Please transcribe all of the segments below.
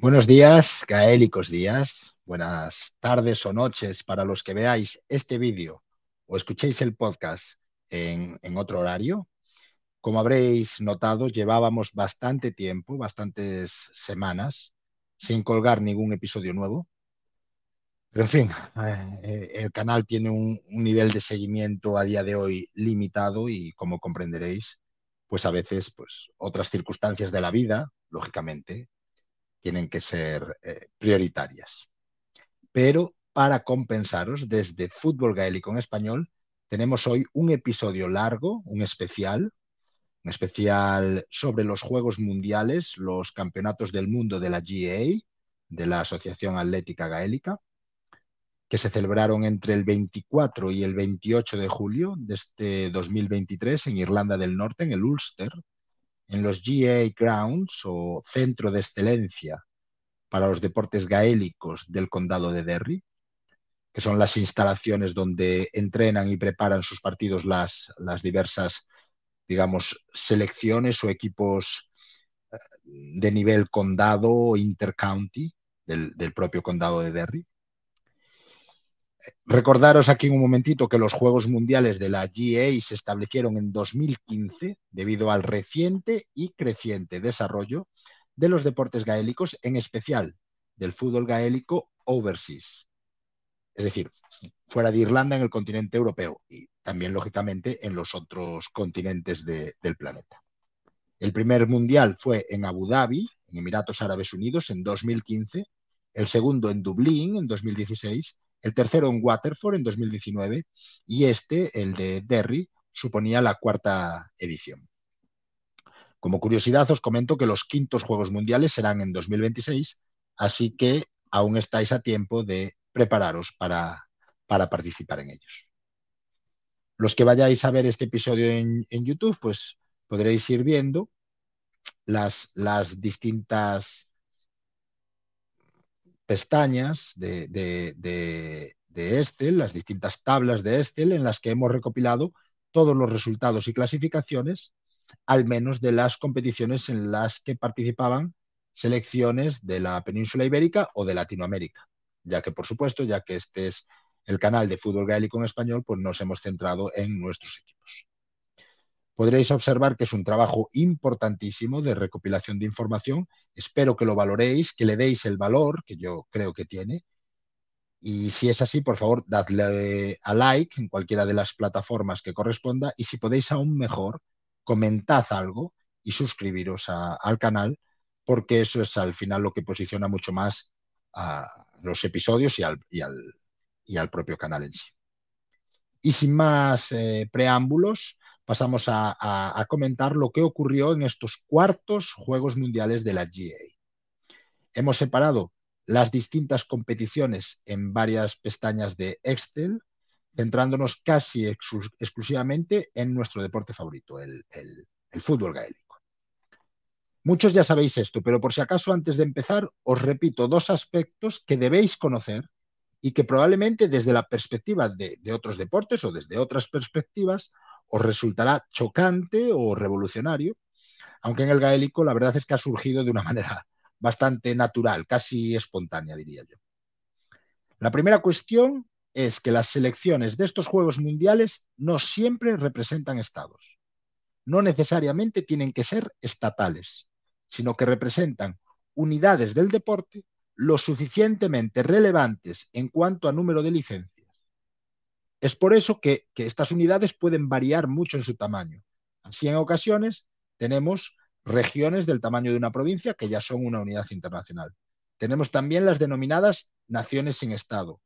Buenos días, gaélicos días, buenas tardes o noches para los que veáis este vídeo o escuchéis el podcast en, otro horario. Como habréis notado, llevábamos bastante tiempo, bastantes semanas, sin colgar ningún episodio nuevo. Pero en fin, eh, el canal tiene un, un nivel de seguimiento a día de hoy limitado y como comprenderéis, pues a veces pues, otras circunstancias de la vida, lógicamente, tienen que ser eh, prioritarias. Pero para compensaros, desde Fútbol Gaélico en Español, tenemos hoy un episodio largo, un especial, un especial sobre los Juegos Mundiales, los Campeonatos del Mundo de la GAA, de la Asociación Atlética Gaélica, que se celebraron entre el 24 y el 28 de julio de este 2023 en Irlanda del Norte, en el Ulster, en los GA Grounds o Centro de Excelencia para los Deportes Gaélicos del Condado de Derry, que son las instalaciones donde entrenan y preparan sus partidos las, las diversas, digamos, selecciones o equipos eh, de nivel condado o intercounty del, del propio condado de Derry. Recordaros aquí un momentito que los Juegos Mundiales de la GA se establecieron en 2015 debido al reciente y creciente desarrollo de los deportes gaélicos, en especial del fútbol gaélico overseas, es decir, fuera de Irlanda en el continente europeo y también, lógicamente, en los otros continentes de, del planeta. El primer mundial fue en Abu Dhabi, en Emiratos Árabes Unidos, en 2015, el segundo en Dublín, en 2016, el tercero en Waterford en 2019 y este, el de Derry, suponía la cuarta edición. Como curiosidad os comento que los quintos Juegos Mundiales serán en 2026, así que aún estáis a tiempo de prepararos para, para participar en ellos. Los que vayáis a ver este episodio en, en YouTube, pues podréis ir viendo las, las distintas pestañas de, de, de, Excel, las distintas tablas de Excel en las que hemos recopilado todos los resultados y clasificaciones, al menos de las competiciones en las que participaban selecciones de la península ibérica o de Latinoamérica, ya que, por supuesto, ya que este es el canal de fútbol gaélico en español, pues nos hemos centrado en nuestros equipos podréis observar que es un trabajo importantísimo de recopilación de información. Espero que lo valoréis, que le deis el valor que yo creo que tiene. Y si es así, por favor, dadle a like en cualquiera de las plataformas que corresponda. Y si podéis aún mejor, comentad algo y suscribiros al canal, porque eso es al final lo que posiciona mucho más a los episodios y al, y al, y al propio canal en sí. Y sin más eh, preámbulos, pasamos a, comentar lo que ocurrió en estos cuartos Juegos Mundiales de la GA. Hemos separado las distintas competiciones en varias pestañas de Excel, centrándonos casi ex exclusivamente en nuestro deporte favorito, el, fútbol gaélico. Muchos ya sabéis esto, pero por si acaso antes de empezar os repito dos aspectos que debéis conocer y que probablemente desde la perspectiva de otros deportes o desde otras perspectivas os resultará chocante o revolucionario, aunque en el gaélico la verdad es que ha surgido de una manera bastante natural, casi espontánea, diría yo. La primera cuestión es que las selecciones de estos Juegos Mundiales no siempre representan estados. No necesariamente tienen que ser estatales, sino que representan unidades del deporte lo suficientemente relevantes en cuanto a número de licencias es por eso que, estas unidades pueden variar mucho en su tamaño. Así en ocasiones tenemos regiones del tamaño de una provincia que ya son una unidad internacional. Tenemos también las denominadas naciones sin Estado.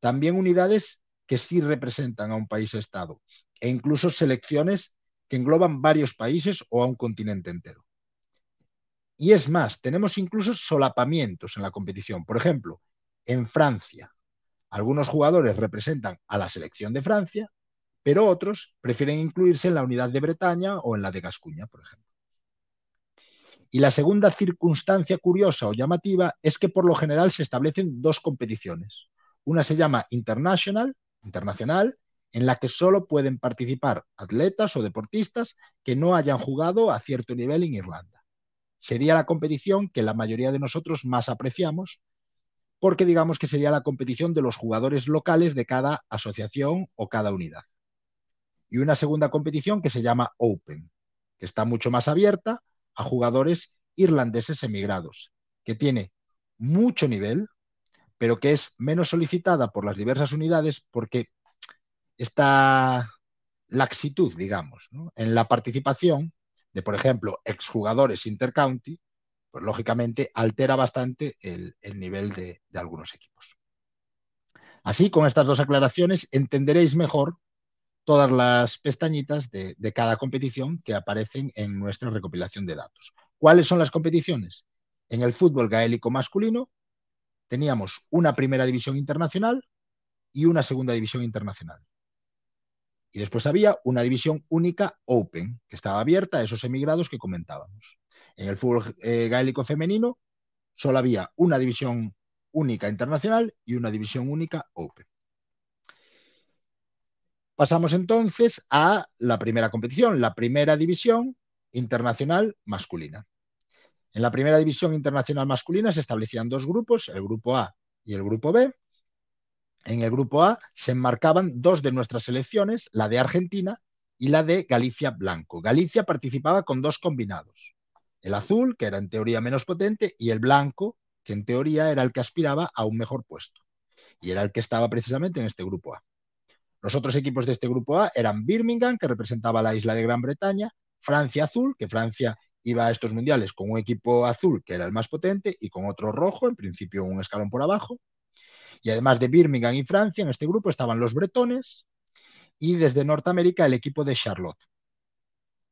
También unidades que sí representan a un país-Estado e incluso selecciones que engloban varios países o a un continente entero. Y es más, tenemos incluso solapamientos en la competición. Por ejemplo, en Francia, algunos jugadores representan a la selección de Francia, pero otros prefieren incluirse en la unidad de Bretaña o en la de Gascuña, por ejemplo. Y la segunda circunstancia curiosa o llamativa es que por lo general se establecen dos competiciones. Una se llama International, internacional, en la que solo pueden participar atletas o deportistas que no hayan jugado a cierto nivel en Irlanda. sería la competición que la mayoría de nosotros más apreciamos, porque digamos que sería la competición de los jugadores locales de cada asociación o cada unidad. Y una segunda competición que se llama Open, que está mucho más abierta a jugadores irlandeses emigrados, que tiene mucho nivel, pero que es menos solicitada por las diversas unidades porque esta laxitud, digamos, en la participación de, por ejemplo, exjugadores intercounty, pues lógicamente altera bastante el, el nivel de, algunos equipos. Así, con estas dos aclaraciones, entenderéis mejor todas las pestañitas de cada competición que aparecen en nuestra recopilación de datos. ¿Cuáles son las competiciones? En el fútbol gaélico masculino teníamos una primera división internacional y una segunda división internacional. Y después había una división única Open, que estaba abierta a esos emigrados que comentábamos. En el fútbol eh, gaélico femenino solo había una división única internacional y una división única Open. Pasamos entonces a la primera competición, la primera división internacional masculina. En la primera división internacional masculina se establecían dos grupos, el grupo A y el grupo B, en el grupo A se enmarcaban dos de nuestras selecciones, la de Argentina y la de Galicia Blanco. Galicia participaba con dos combinados, el azul, que era en teoría menos potente, y el blanco, que en teoría era el que aspiraba a un mejor puesto. Y era el que estaba precisamente en este grupo A. Los otros equipos de este grupo A eran Birmingham, que representaba la isla de Gran Bretaña, Francia Azul, que Francia iba a estos mundiales con un equipo azul, que era el más potente, y con otro rojo, en principio un escalón por abajo, y además de Birmingham y Francia, en este grupo estaban los bretones y desde Norteamérica el equipo de Charlotte,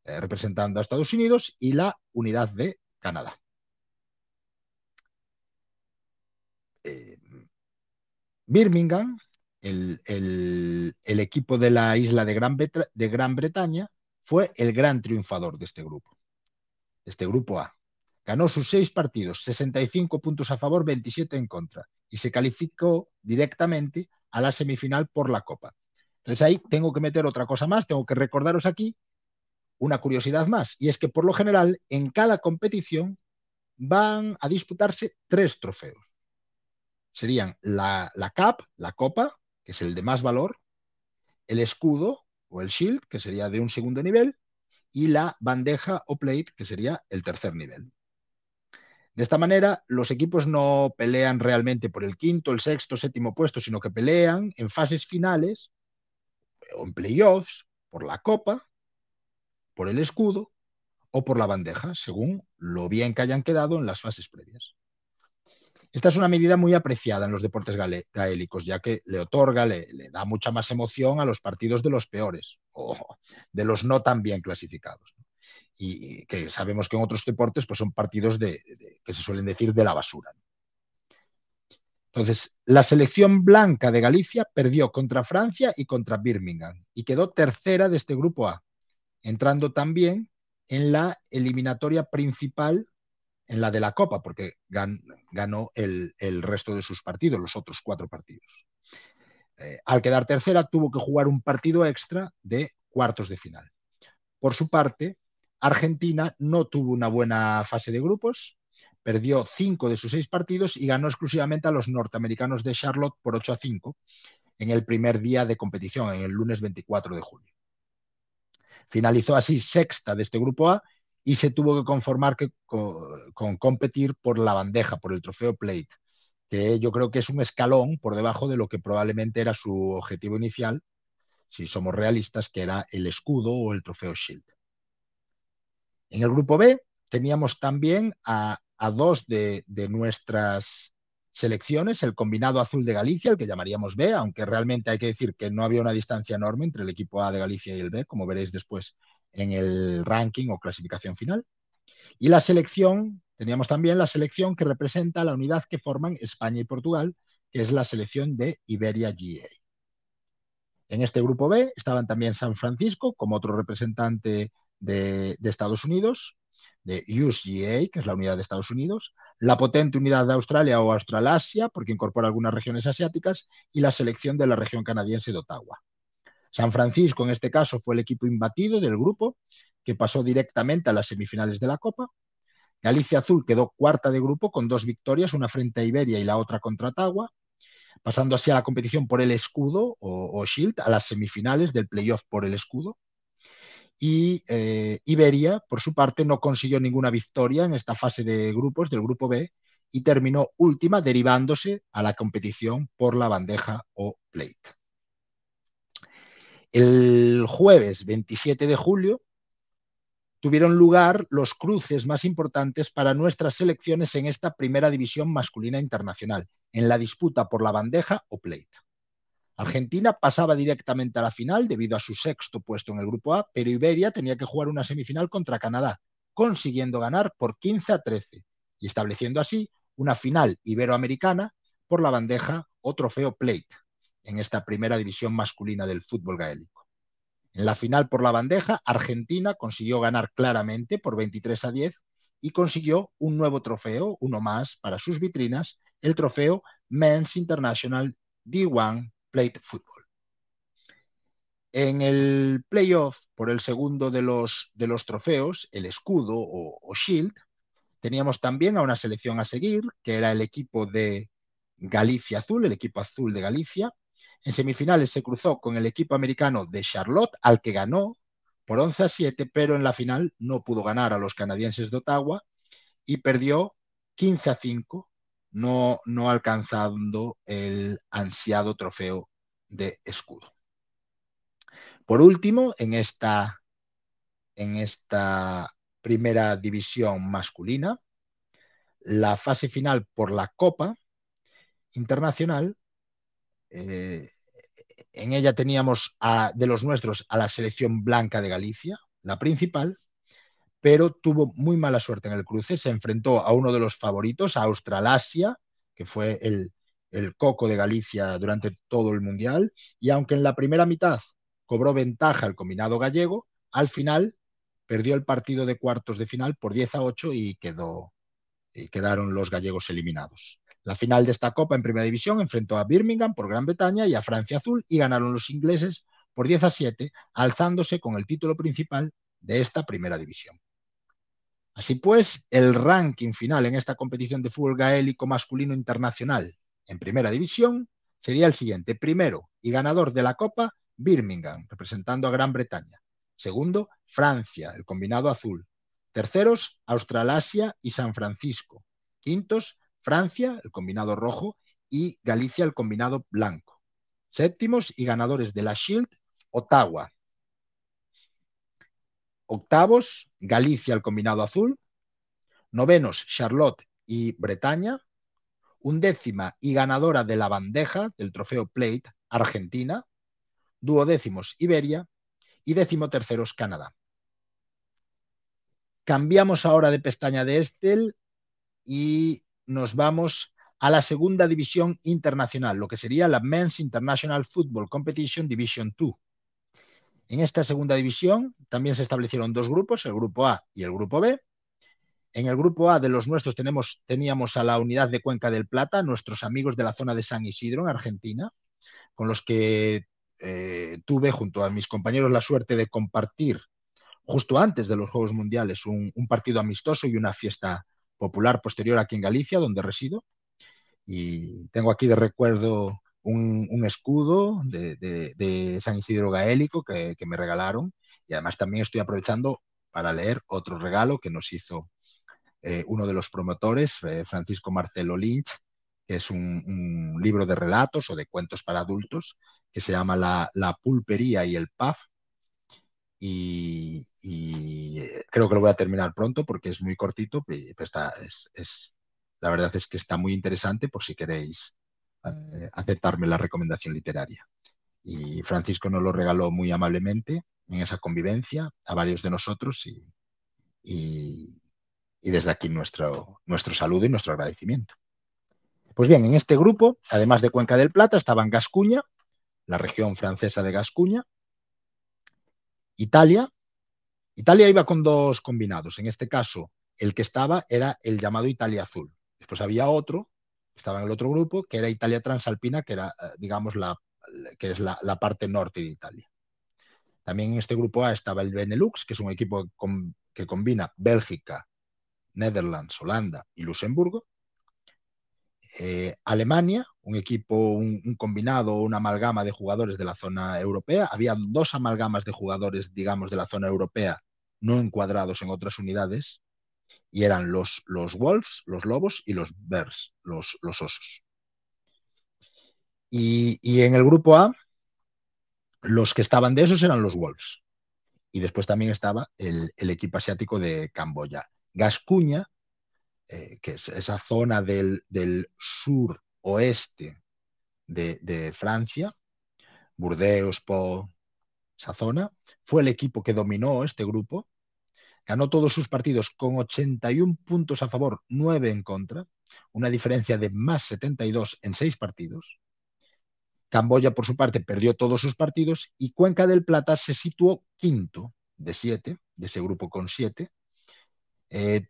eh, representando a Estados Unidos y la unidad de Canadá. Eh, Birmingham, el, equipo de la isla de Gran, de Gran Bretaña, fue el gran triunfador de este grupo, este grupo A. Ganó sus seis partidos, 65 puntos a favor, 27 en contra, y se calificó directamente a la semifinal por la Copa. Entonces ahí tengo que meter otra cosa más, tengo que recordaros aquí una curiosidad más, y es que por lo general en cada competición van a disputarse tres trofeos. Serían la, la Cup, la Copa, que es el de más valor, el escudo o el Shield, que sería de un segundo nivel, y la bandeja o plate, que sería el tercer nivel. De esta manera, los equipos no pelean realmente por el quinto, el sexto, séptimo puesto, sino que pelean en fases finales o en playoffs por la copa, por el escudo o por la bandeja, según lo bien que hayan quedado en las fases previas. Esta es una medida muy apreciada en los deportes gaélicos, ya que le otorga, le, da mucha más emoción a los partidos de los peores o de los no tan bien clasificados y que sabemos que en otros deportes pues son partidos de, de, que se suelen decir de la basura. Entonces, la selección blanca de Galicia perdió contra Francia y contra Birmingham y quedó tercera de este grupo A, entrando también en la eliminatoria principal, en la de la Copa, porque gan, ganó el, el, resto de sus partidos, los otros cuatro partidos. Eh, al quedar tercera, tuvo que jugar un partido extra de cuartos de final. Por su parte, Argentina no tuvo una buena fase de grupos, perdió cinco de sus seis partidos y ganó exclusivamente a los norteamericanos de Charlotte por 8 a 5 en el primer día de competición, en el lunes 24 de julio. Finalizó así sexta de este grupo A y se tuvo que conformar con, competir por la bandeja, por el trofeo Plate, que yo creo que es un escalón por debajo de lo que probablemente era su objetivo inicial, si somos realistas, que era el escudo o el trofeo Shield. En el grupo B teníamos también a, dos de, nuestras selecciones, el combinado azul de Galicia, el que llamaríamos B, aunque realmente hay que decir que no había una distancia enorme entre el equipo A de Galicia y el B, como veréis después en el ranking o clasificación final. Y la selección, teníamos también la selección que representa la unidad que forman España y Portugal, que es la selección de Iberia GA. En este grupo B estaban también San Francisco como otro representante de, de Estados Unidos, de USGA, que es la unidad de Estados Unidos, la potente unidad de Australia o Australasia, porque incorpora algunas regiones asiáticas, y la selección de la región canadiense de Ottawa. San Francisco, en este caso, fue el equipo imbatido del grupo, que pasó directamente a las semifinales de la Copa. Galicia Azul quedó cuarta de grupo con dos victorias, una frente a Iberia y la otra contra Tagua, pasando así a la competición por el escudo o, Shield, a las semifinales del playoff por el escudo. Y eh, Iberia, por su parte, no consiguió ninguna victoria en esta fase de grupos del grupo B y terminó última, derivándose a la competición por la bandeja o plate. El jueves 27 de julio tuvieron lugar los cruces más importantes para nuestras selecciones en esta primera división masculina internacional, en la disputa por la bandeja o plate. Argentina pasaba directamente a la final debido a su sexto puesto en el grupo A, pero Iberia tenía que jugar una semifinal contra Canadá, consiguiendo ganar por 15 a 13 y estableciendo así una final iberoamericana por la bandeja o trofeo plate en esta primera división masculina del fútbol gaélico. En la final por la bandeja, Argentina consiguió ganar claramente por 23 a 10 y consiguió un nuevo trofeo, uno más para sus vitrinas, el trofeo Men's International D1 Plate Football. En el playoff por el segundo de los, de los trofeos, el escudo o, o Shield, teníamos también a una selección a seguir, que era el equipo de Galicia Azul, el equipo azul de Galicia, en semifinales se cruzó con el equipo americano de Charlotte, al que ganó por 11 a 7, pero en la final no pudo ganar a los canadienses de Ottawa y perdió 15 a 5, no, alcanzando el ansiado trofeo de escudo. Por último, en esta, en esta primera división masculina, la fase final por la Copa Internacional eh, en ella teníamos de los nuestros a la selección blanca de Galicia, la principal, pero tuvo muy mala suerte en el cruce. Se enfrentó a uno de los favoritos, a Australasia, que fue el, el coco de Galicia durante todo el Mundial, y aunque en la primera mitad cobró ventaja el combinado gallego, al final perdió el partido de cuartos de final por 10 a 8 y, quedó, y quedaron los gallegos eliminados. La final de esta Copa en Primera División enfrentó a Birmingham por Gran Bretaña y a Francia Azul y ganaron los ingleses por 10 a 7, alzándose con el título principal de esta Primera División. Así pues, el ranking final en esta competición de fútbol gaélico masculino internacional en Primera División sería el siguiente. Primero y ganador de la Copa, Birmingham, representando a Gran Bretaña. Segundo, Francia, el combinado azul. Terceros, Australasia y San Francisco. Quintos, Francia, el combinado rojo, y Galicia, el combinado blanco. Séptimos y ganadores de la Shield, Ottawa. Octavos, Galicia, el combinado azul. Novenos, Charlotte y Bretaña. Undécima y ganadora de la bandeja del trofeo Plate, Argentina. Duodécimos, Iberia. Y décimo terceros, Canadá. Cambiamos ahora de pestaña de Estel y nos vamos a la segunda división internacional, lo que sería la Men's International Football Competition Division 2. En esta segunda división también se establecieron dos grupos, el grupo A y el grupo B. En el grupo A de los nuestros teníamos a la unidad de Cuenca del Plata, nuestros amigos de la zona de San Isidro, en Argentina, con los que eh, tuve junto a mis compañeros la suerte de compartir justo antes de los Juegos Mundiales un, un partido amistoso y una fiesta popular posterior aquí en Galicia, donde resido. Y tengo aquí de recuerdo un, escudo de, San Isidro Gaélico que, me regalaron. Y además también estoy aprovechando para leer otro regalo que nos hizo eh, uno de los promotores, eh, Francisco Marcelo Lynch, que es un, libro de relatos o de cuentos para adultos, que se llama La, la Pulpería y el Puff, y, eh, creo que lo voy a terminar pronto porque es muy cortito, pero está, es, la verdad es que está muy interesante por si queréis aceptarme la recomendación literaria. Y Francisco nos lo regaló muy amablemente en esa convivencia a varios de nosotros y, y, desde aquí nuestro, nuestro saludo y nuestro agradecimiento. Pues bien, en este grupo, además de Cuenca del Plata, estaban Gascuña, la región francesa de Gascuña, Italia. Italia iba con dos combinados. En este caso, el que estaba era el llamado Italia Azul. Después había otro, estaba en el otro grupo, que era Italia Transalpina, que era, eh, digamos, la, que es la, parte norte de Italia. También en este grupo A estaba el Benelux, que es un equipo que combina Bélgica Netherlands, Holanda y Luxemburgo. Eh, Alemania, un equipo, un, un, combinado, una amalgama de jugadores de la zona europea. Había dos amalgamas de jugadores, digamos, de la zona europea no encuadrados en otras unidades, y eran los, los Wolves, los Lobos y los Bears, los, los Osos. Y, y, en el grupo A, los que estaban de esos eran los Wolves. Y después también estaba el, el equipo asiático de Camboya. Gascuña, eh, que es esa zona del, del sur oeste de, de, Francia, Burdeos, Po, esa zona, fue el equipo que dominó este grupo, ganó todos sus partidos con 81 puntos a favor, 9 en contra, una diferencia de más 72 en 6 partidos. Camboya, por su parte, perdió todos sus partidos y Cuenca del Plata se situó quinto de 7, de ese grupo con 7, eh,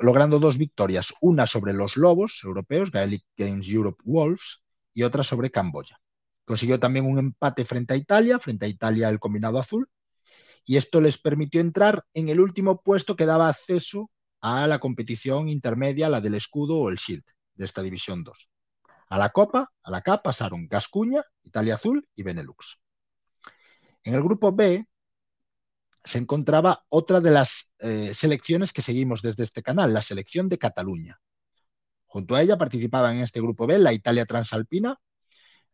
logrando dos victorias, una sobre los Lobos europeos, Gaelic Games Europe Wolves, y otra sobre Camboya. Consiguió también un empate frente a Italia, frente a Italia el combinado azul, y esto les permitió entrar en el último puesto que daba acceso a la competición intermedia, la del escudo o el Shield de esta división 2. A la Copa, a la K pasaron Gascuña, Italia Azul y Benelux. En el grupo B se encontraba otra de las eh, selecciones que seguimos desde este canal, la selección de Cataluña. Junto a ella participaban en este grupo B la Italia Transalpina,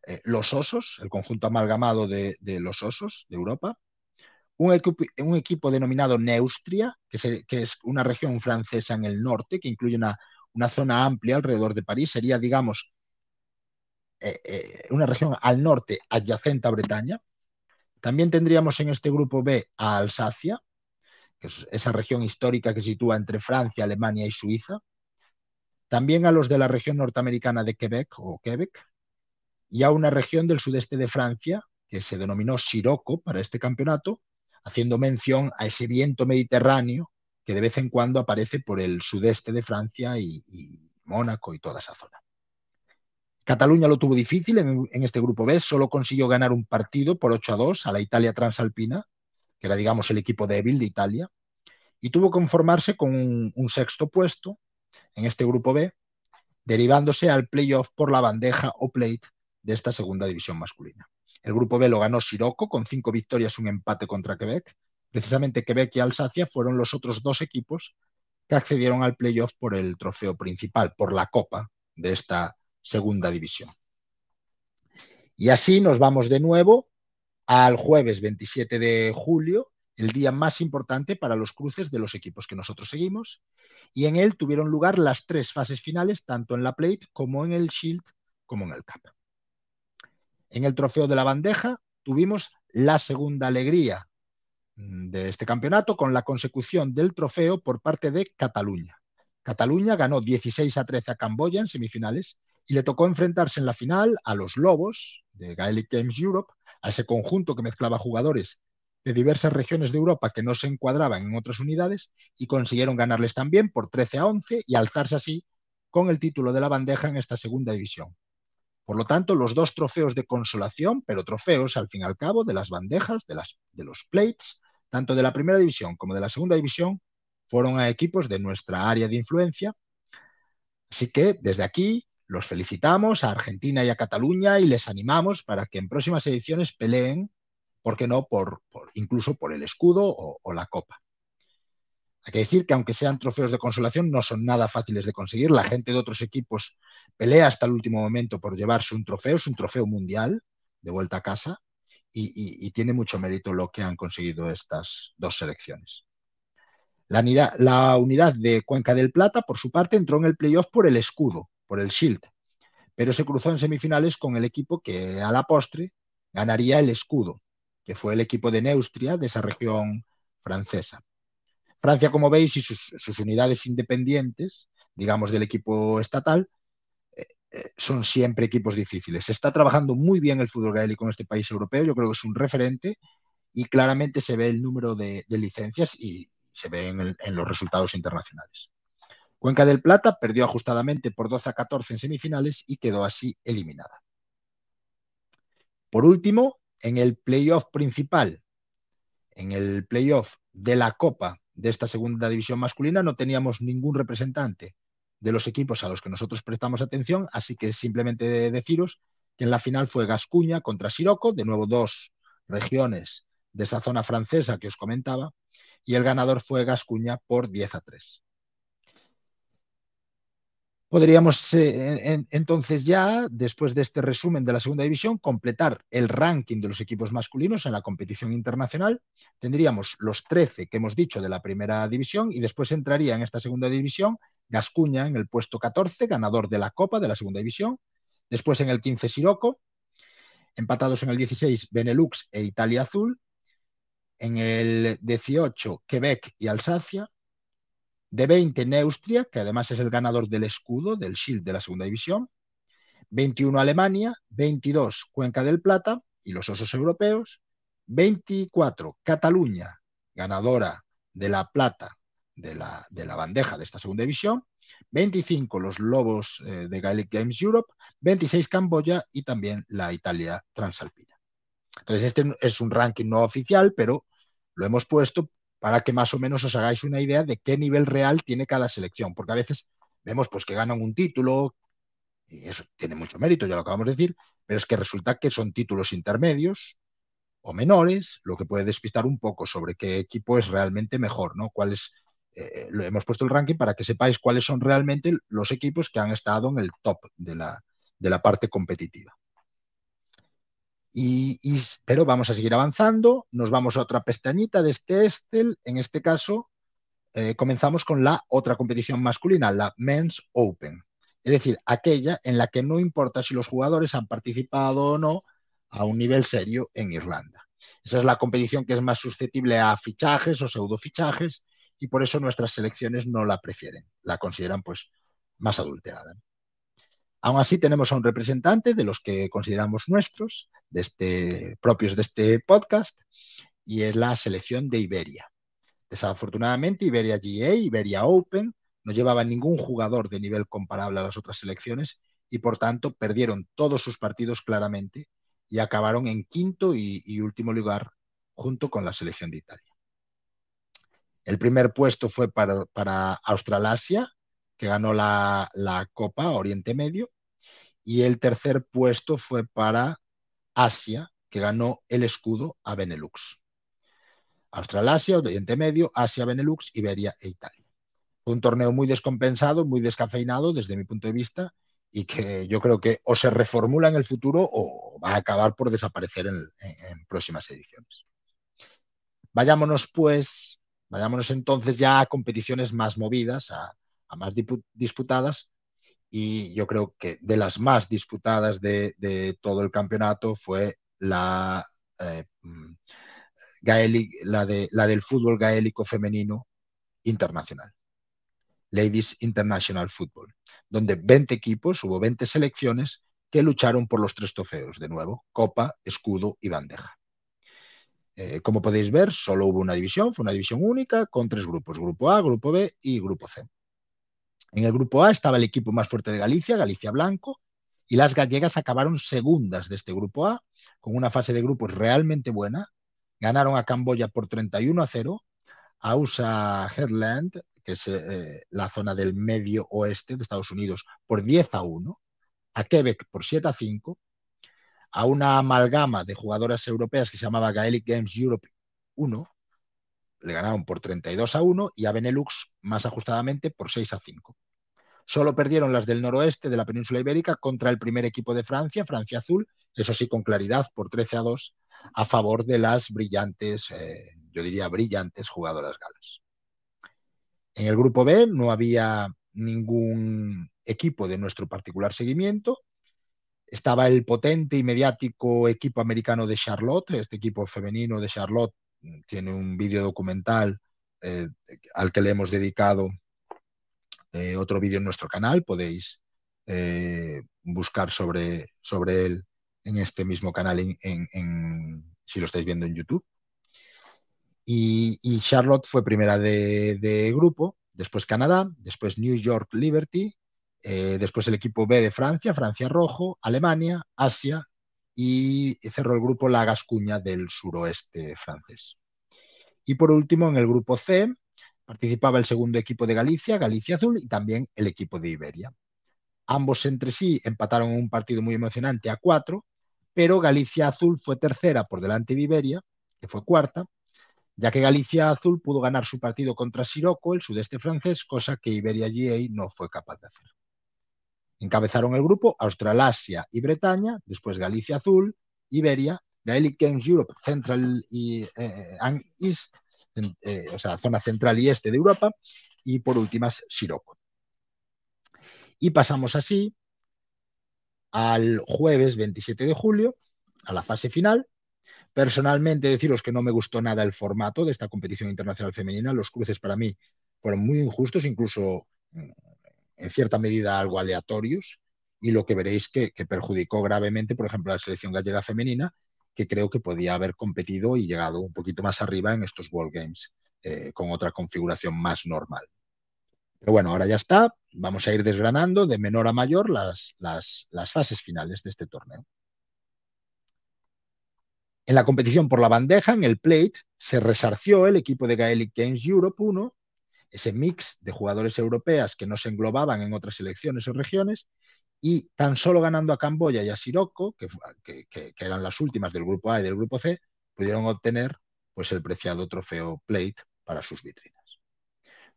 eh, los Osos, el conjunto amalgamado de, de los Osos de Europa, un equipo, un equipo denominado Neustria, que, es una región francesa en el norte, que incluye una, una zona amplia alrededor de París, sería, digamos, eh, eh, una región al norte adyacente a Bretaña. También tendríamos en este grupo B a Alsacia, que es esa región histórica que sitúa entre Francia, Alemania y Suiza. También a los de la región norteamericana de Quebec o Quebec, y a una región del sudeste de Francia, que se denominó Siroco para este campeonato, haciendo mención a ese viento mediterráneo que de vez en cuando aparece por el sudeste de Francia y, Mónaco y toda esa zona. Cataluña lo tuvo difícil en, en, este grupo B, solo consiguió ganar un partido por 8 a 2 a la Italia transalpina, que era, digamos, el equipo débil de Italia, y tuvo que conformarse con un, un sexto puesto en este grupo B, derivándose al playoff por la bandeja o plate de esta segunda división masculina. El grupo B lo ganó Siroco con cinco victorias un empate contra Quebec. Precisamente Quebec y Alsacia fueron los otros dos equipos que accedieron al playoff por el trofeo principal, por la copa de esta segunda división. Y así nos vamos de nuevo al jueves 27 de julio, el día más importante para los cruces de los equipos que nosotros seguimos, y en él tuvieron lugar las tres fases finales, tanto en la Plate como en el Shield, como en el Cup. En el trofeo de la bandeja tuvimos la segunda alegría de este campeonato con la consecución del trofeo por parte de Cataluña. Cataluña ganó 16 a 13 a Camboya en semifinales y le tocó enfrentarse en la final a los Lobos de Gaelic Games Europe, a ese conjunto que mezclaba jugadores de diversas regiones de Europa que no se encuadraban en otras unidades y consiguieron ganarles también por 13 a 11 y alzarse así con el título de la bandeja en esta segunda división. Por lo tanto, los dos trofeos de consolación, pero trofeos al fin y al cabo de las bandejas, de, los plates, tanto de la primera división como de la segunda división, fueron a equipos de nuestra área de influencia. Así que desde aquí los felicitamos a Argentina y a Cataluña y les animamos para que en próximas ediciones peleen, ¿por qué no?, por, por incluso por el escudo o, la copa. Hay que decir que aunque sean trofeos de consolación, no son nada fáciles de conseguir. La gente de otros equipos pelea hasta el último momento por llevarse un trofeo, es un trofeo mundial de vuelta a casa y, tiene mucho mérito lo que han conseguido estas dos selecciones. La unidad, la unidad, de Cuenca del Plata, por su parte, entró en el playoff por el escudo, por el Shield, pero se cruzó en semifinales con el equipo que a la postre ganaría el escudo, que fue el equipo de Neustria, de esa región francesa. Francia, como veis, y sus, unidades independientes, digamos del equipo estatal, eh, eh, son siempre equipos difíciles. Se está trabajando muy bien el fútbol gaélico en este país europeo, yo creo que es un referente y claramente se ve el número de, licencias y, se ve en, los resultados internacionales. Cuenca del Plata perdió ajustadamente por 12 a 14 en semifinales y quedó así eliminada. Por último, en el playoff principal, en el playoff de la Copa de esta segunda división masculina no teníamos ningún representante de los equipos a los que nosotros prestamos atención, así que simplemente deciros que en la final fue Gascuña contra Siroco, de nuevo dos regiones de esa zona francesa que os comentaba, y el ganador fue Gascuña por 10 a 3. Podríamos eh, entonces ya, después de este resumen de la segunda división, completar el ranking de los equipos masculinos en la competición internacional. Tendríamos los 13 que hemos dicho de la primera división y después entraría en esta segunda división Gascuña en el puesto 14, ganador de la Copa de la segunda división. Después en el 15 Siroco, empatados en el 16 Benelux e Italia Azul. En el 18 Quebec y Alsacia de 20 Neustria, que además es el ganador del escudo del Shield de la segunda división, 21 Alemania, 22 Cuenca del Plata y los Osos Europeos, 24 Cataluña, ganadora de la plata de la, de la bandeja de esta segunda división, 25 los Lobos eh, de Gaelic Games Europe, 26 Camboya y también la Italia Transalpina. Entonces, este es un ranking no oficial, pero lo hemos puesto para que más o menos os hagáis una idea de qué nivel real tiene cada selección, porque a veces vemos pues que ganan un título, y eso tiene mucho mérito, ya lo acabamos de decir, pero es que resulta que son títulos intermedios o menores, lo que puede despistar un poco sobre qué equipo es realmente mejor, ¿no? Cuál es, eh, hemos puesto el ranking para que sepáis cuáles son realmente los equipos que han estado en el top de la, de la parte competitiva pero vamos a seguir avanzando, nos vamos a otra pestañita de este Excel, en este caso eh, comenzamos con la otra competición masculina, la Men's Open, es decir, aquella en la que no importa si los jugadores han participado o no a un nivel serio en Irlanda. Esa es la competición que es más susceptible a fichajes o pseudo fichajes y por eso nuestras selecciones no la prefieren, la consideran pues más adulterada. Aún así, tenemos a un representante de los que consideramos nuestros, de este, propios de este podcast, y es la selección de Iberia. Desafortunadamente, Iberia GA, Iberia Open, no llevaba ningún jugador de nivel comparable a las otras selecciones y por tanto perdieron todos sus partidos claramente y acabaron en quinto y, último lugar junto con la selección de Italia. El primer puesto fue para, para Australasia, que ganó la, Copa Oriente Medio, y el tercer puesto fue para Asia, que ganó el escudo a Benelux. Australasia, Oriente Medio, Asia, Benelux, Iberia e Italia. Fue un torneo muy descompensado, muy descafeinado desde mi punto de vista y que yo creo que o se reformula en el futuro o va a acabar por desaparecer en, próximas ediciones. Vayámonos pues, vayámonos entonces ya a competiciones más movidas, a más disputadas y yo creo que de las más disputadas de, todo el campeonato fue la, eh, mm, la, de, la del fútbol gaélico femenino internacional. Ladies International Football, donde 20 equipos, hubo 20 selecciones que lucharon por los tres trofeos, de nuevo, copa, escudo y bandeja. Eh, como podéis ver, solo hubo una división, fue una división única con tres grupos, grupo A, grupo B y grupo C. En el grupo A estaba el equipo más fuerte de Galicia, Galicia Blanco, y las gallegas acabaron segundas de este grupo A, con una fase de grupos realmente buena. Ganaron a Camboya por 31 a 0, a USA Headland, que es eh, la zona del medio oeste de Estados Unidos, por 10 a 1, a Quebec por 7 a 5, a una amalgama de jugadoras europeas que se llamaba Gaelic Games Europe 1, le ganaron por 32 a 1 y a Benelux más ajustadamente por 6 a 5. Solo perdieron las del noroeste de la península ibérica contra el primer equipo de Francia, Francia Azul, eso sí con claridad por 13 a 2, a favor de las brillantes, eh, yo diría brillantes jugadoras galas. En el grupo B no había ningún equipo de nuestro particular seguimiento. Estaba el potente y mediático equipo americano de Charlotte, este equipo femenino de Charlotte tiene un vídeo documental eh, al que le hemos dedicado eh, otro vídeo en nuestro canal. Podéis eh, buscar sobre, sobre él en este mismo canal, si lo estáis viendo en YouTube. Y, Charlotte fue primera de, grupo, después Canadá, después New York Liberty, después el equipo B de Francia, Francia Rojo, Alemania, Asia y cerró el grupo La Gascuña del suroeste francés. Y por último, en el grupo C, participaba el segundo equipo de Galicia, Galicia Azul, y también el equipo de Iberia. Ambos entre sí empataron un partido muy emocionante a cuatro, pero Galicia Azul fue tercera por delante de Iberia, que fue cuarta, ya que Galicia Azul pudo ganar su partido contra Siroco, el sudeste francés, cosa que Iberia GA no fue capaz de hacer. Encabezaron el grupo Australasia y Bretaña, después Galicia Azul, Iberia, Gaelic Games Europe Central y eh, East, eh, o sea, zona central y este de Europa, y por últimas Siroco. Y pasamos así al jueves 27 de julio, a la fase final. Personalmente, deciros que no me gustó nada el formato de esta competición internacional femenina. Los cruces para mí fueron muy injustos, incluso mm, en cierta medida algo aleatorios, y lo que veréis que, perjudicó gravemente, por ejemplo, a la selección gallega femenina, que creo que podía haber competido y llegado un poquito más arriba en estos World Games eh, con otra configuración más normal. Pero bueno, ahora ya está. Vamos a ir desgranando de menor a mayor las, las, las fases finales de este torneo. En la competición por la bandeja, en el plate, se resarció el equipo de Gaelic Games Europe 1, ese mix de jugadores europeas que no se englobaban en otras selecciones o regiones, y tan solo ganando a Camboya y a Siroco, que, eran las últimas del grupo A y del grupo C, pudieron obtener pues, el preciado trofeo Plate para sus vitrinas.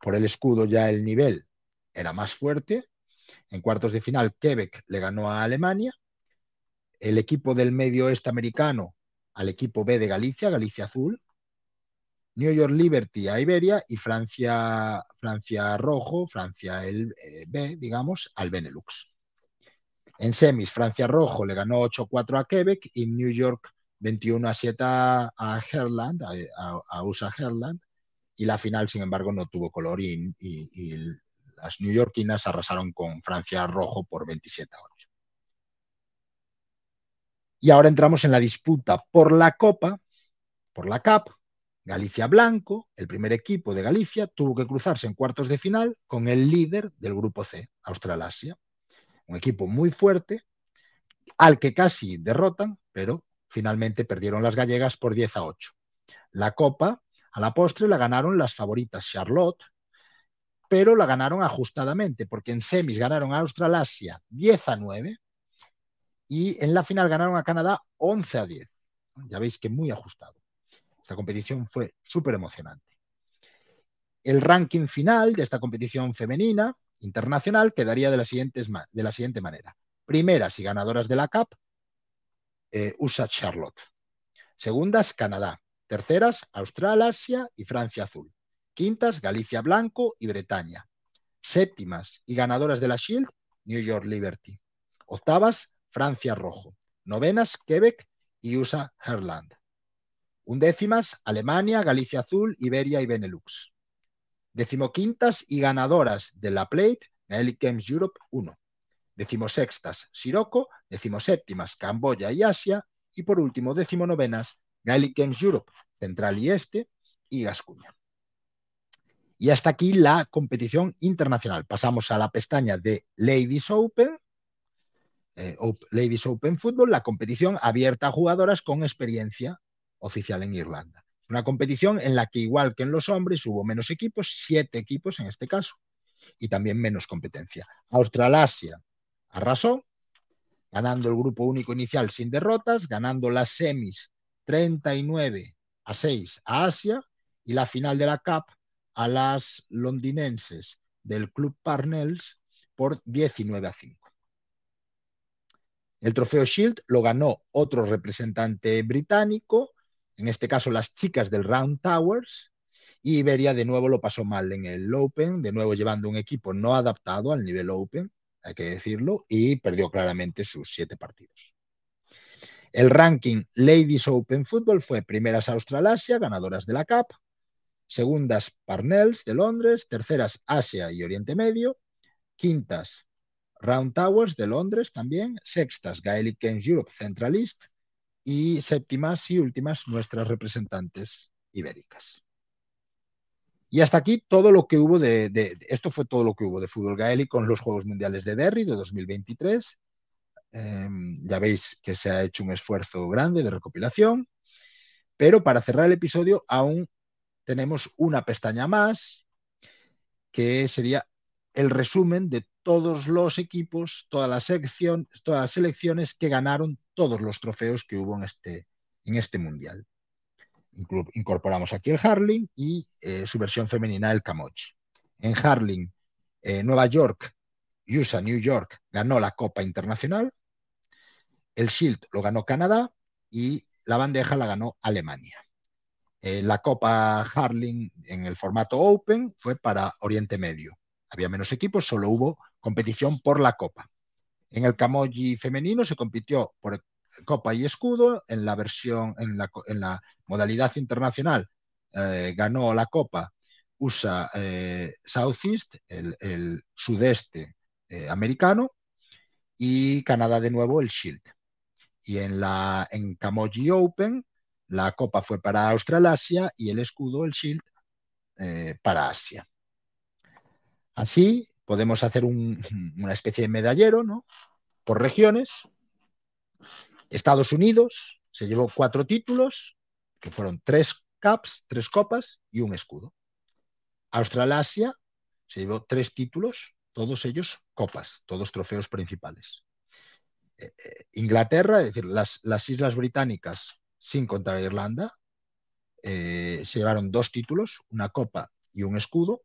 Por el escudo ya el nivel era más fuerte. En cuartos de final, Quebec le ganó a Alemania. El equipo del medio oeste americano al equipo B de Galicia, Galicia Azul. New York Liberty a Iberia y Francia, Francia Rojo, Francia el eh, B, digamos, al Benelux. En semis, Francia Rojo le ganó 8-4 a Quebec y New York 21-7 a Herland, a, USA Herland. Y la final, sin embargo, no tuvo color y, las newyorkinas arrasaron con Francia Rojo por 27 8. Y ahora entramos en la disputa por la Copa, por la CAP. Galicia Blanco, el primer equipo de Galicia, tuvo que cruzarse en cuartos de final con el líder del grupo C, Australasia un equipo muy fuerte, al que casi derrotan, pero finalmente perdieron las gallegas por 10 a 8. La copa, a la postre, la ganaron las favoritas Charlotte, pero la ganaron ajustadamente, porque en semis ganaron a Australasia 10 a 9 y en la final ganaron a Canadá 11 a 10. Ya veis que muy ajustado. Esta competición fue súper emocionante. El ranking final de esta competición femenina internacional quedaría de la, de la siguiente manera. Primeras y ganadoras de la CAP, eh, USA Charlotte. Segundas, Canadá. Terceras, Australasia y Francia Azul. Quintas, Galicia Blanco y Bretaña. Séptimas y ganadoras de la Shield, New York Liberty. Octavas, Francia Rojo. Novenas, Quebec y USA Herland. Undécimas, Alemania, Galicia Azul, Iberia y Benelux decimoquintas y ganadoras de la Plate, Gaelic Games Europe 1. Decimosextas, Siroco, decimoséptimas, Camboya y Asia, y por último, decimonovenas, Gaelic Games Europe, Central y Este, y Gascuña. Y hasta aquí la competición internacional. Pasamos a la pestaña de Ladies Open, eh, Ladies Open Football, la competición abierta a jugadoras con experiencia oficial en Irlanda. Una competición en la que, igual que en los hombres, hubo menos equipos, siete equipos en este caso, y también menos competencia. Australasia arrasó, ganando el grupo único inicial sin derrotas, ganando las semis 39 a 6 a Asia y la final de la CAP a las londinenses del Club Parnells por 19 a 5. El trofeo Shield lo ganó otro representante británico, en este caso las chicas del Round Towers, y Iberia de nuevo lo pasó mal en el Open, de nuevo llevando un equipo no adaptado al nivel Open, hay que decirlo, y perdió claramente sus siete partidos. El ranking Ladies Open Football fue primeras Australasia, ganadoras de la CAP, segundas Parnells de Londres, terceras Asia y Oriente Medio, quintas Round Towers de Londres también, sextas Gaelic Games Europe Central East, y séptimas y últimas nuestras representantes ibéricas. Y hasta aquí todo lo que hubo de, esto fue todo lo que hubo de fútbol gaélico con los Juegos Mundiales de Derry de 2023. Em, ya veis que se ha hecho un esfuerzo grande de recopilación, pero para cerrar el episodio aún tenemos una pestaña más que sería el resumen de todos los equipos, todas las, todas las selecciones que ganaron todos los trofeos que hubo en este, en este mundial. Incorporamos aquí el Harling y eh, su versión femenina, el Camochi. En Harling, eh, Nueva York, USA New York ganó la Copa Internacional, el Shield lo ganó Canadá y la bandeja la ganó Alemania. Eh, la Copa Harling en el formato Open fue para Oriente Medio. Había menos equipos, solo hubo competición por la Copa. En el Camoji femenino se compitió por Copa y Escudo. En la versión, en la, modalidad internacional, eh, ganó la Copa USA eh, Southeast, el, sudeste americano, y Canadá de nuevo el Shield. Y en la en Camoji Open la copa fue para Australasia y el escudo, el Shield, eh, para Asia. Así podemos hacer una especie de medallero ¿no? por regiones. Estados Unidos se llevó cuatro títulos, que fueron tres caps, tres copas y un escudo. Australasia se llevó tres títulos, todos ellos copas, todos trofeos principales. Eh, eh, Inglaterra, es decir, las, las Islas Británicas sin contar Irlanda. Eh, se llevaron dos títulos, una copa y un escudo.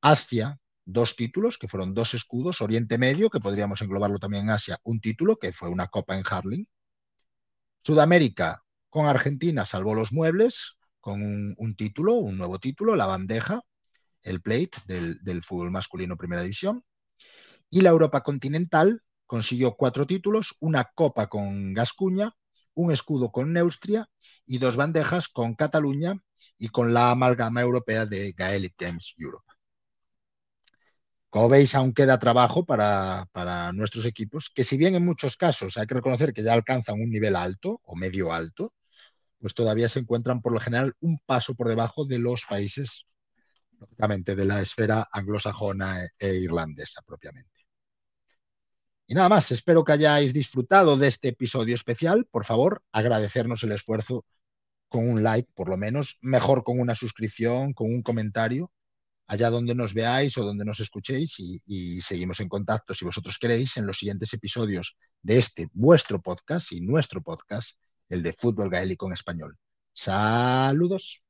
Asia, dos títulos, que fueron dos escudos. Oriente Medio, que podríamos englobarlo también en Asia, un título, que fue una copa en Harling. Sudamérica, con Argentina, salvó los muebles, con un, título, un nuevo título, la bandeja, el plate del, del fútbol masculino primera división. Y la Europa continental consiguió cuatro títulos, una copa con Gascuña, un escudo con Neustria y dos bandejas con Cataluña y con la amalgama europea de Gaelic Games Europe. Como veis, aún queda trabajo para, nuestros equipos, que si bien en muchos casos hay que reconocer que ya alcanzan un nivel alto o medio alto, pues todavía se encuentran por lo general un paso por debajo de los países, lógicamente, de la esfera anglosajona e irlandesa propiamente. Y nada más, espero que hayáis disfrutado de este episodio especial. Por favor, agradecernos el esfuerzo con un like, por lo menos, mejor con una suscripción, con un comentario, allá donde nos veáis o donde nos escuchéis y, seguimos en contacto, si vosotros queréis, en los siguientes episodios de este vuestro podcast y nuestro podcast, el de fútbol gaélico en español. Saludos.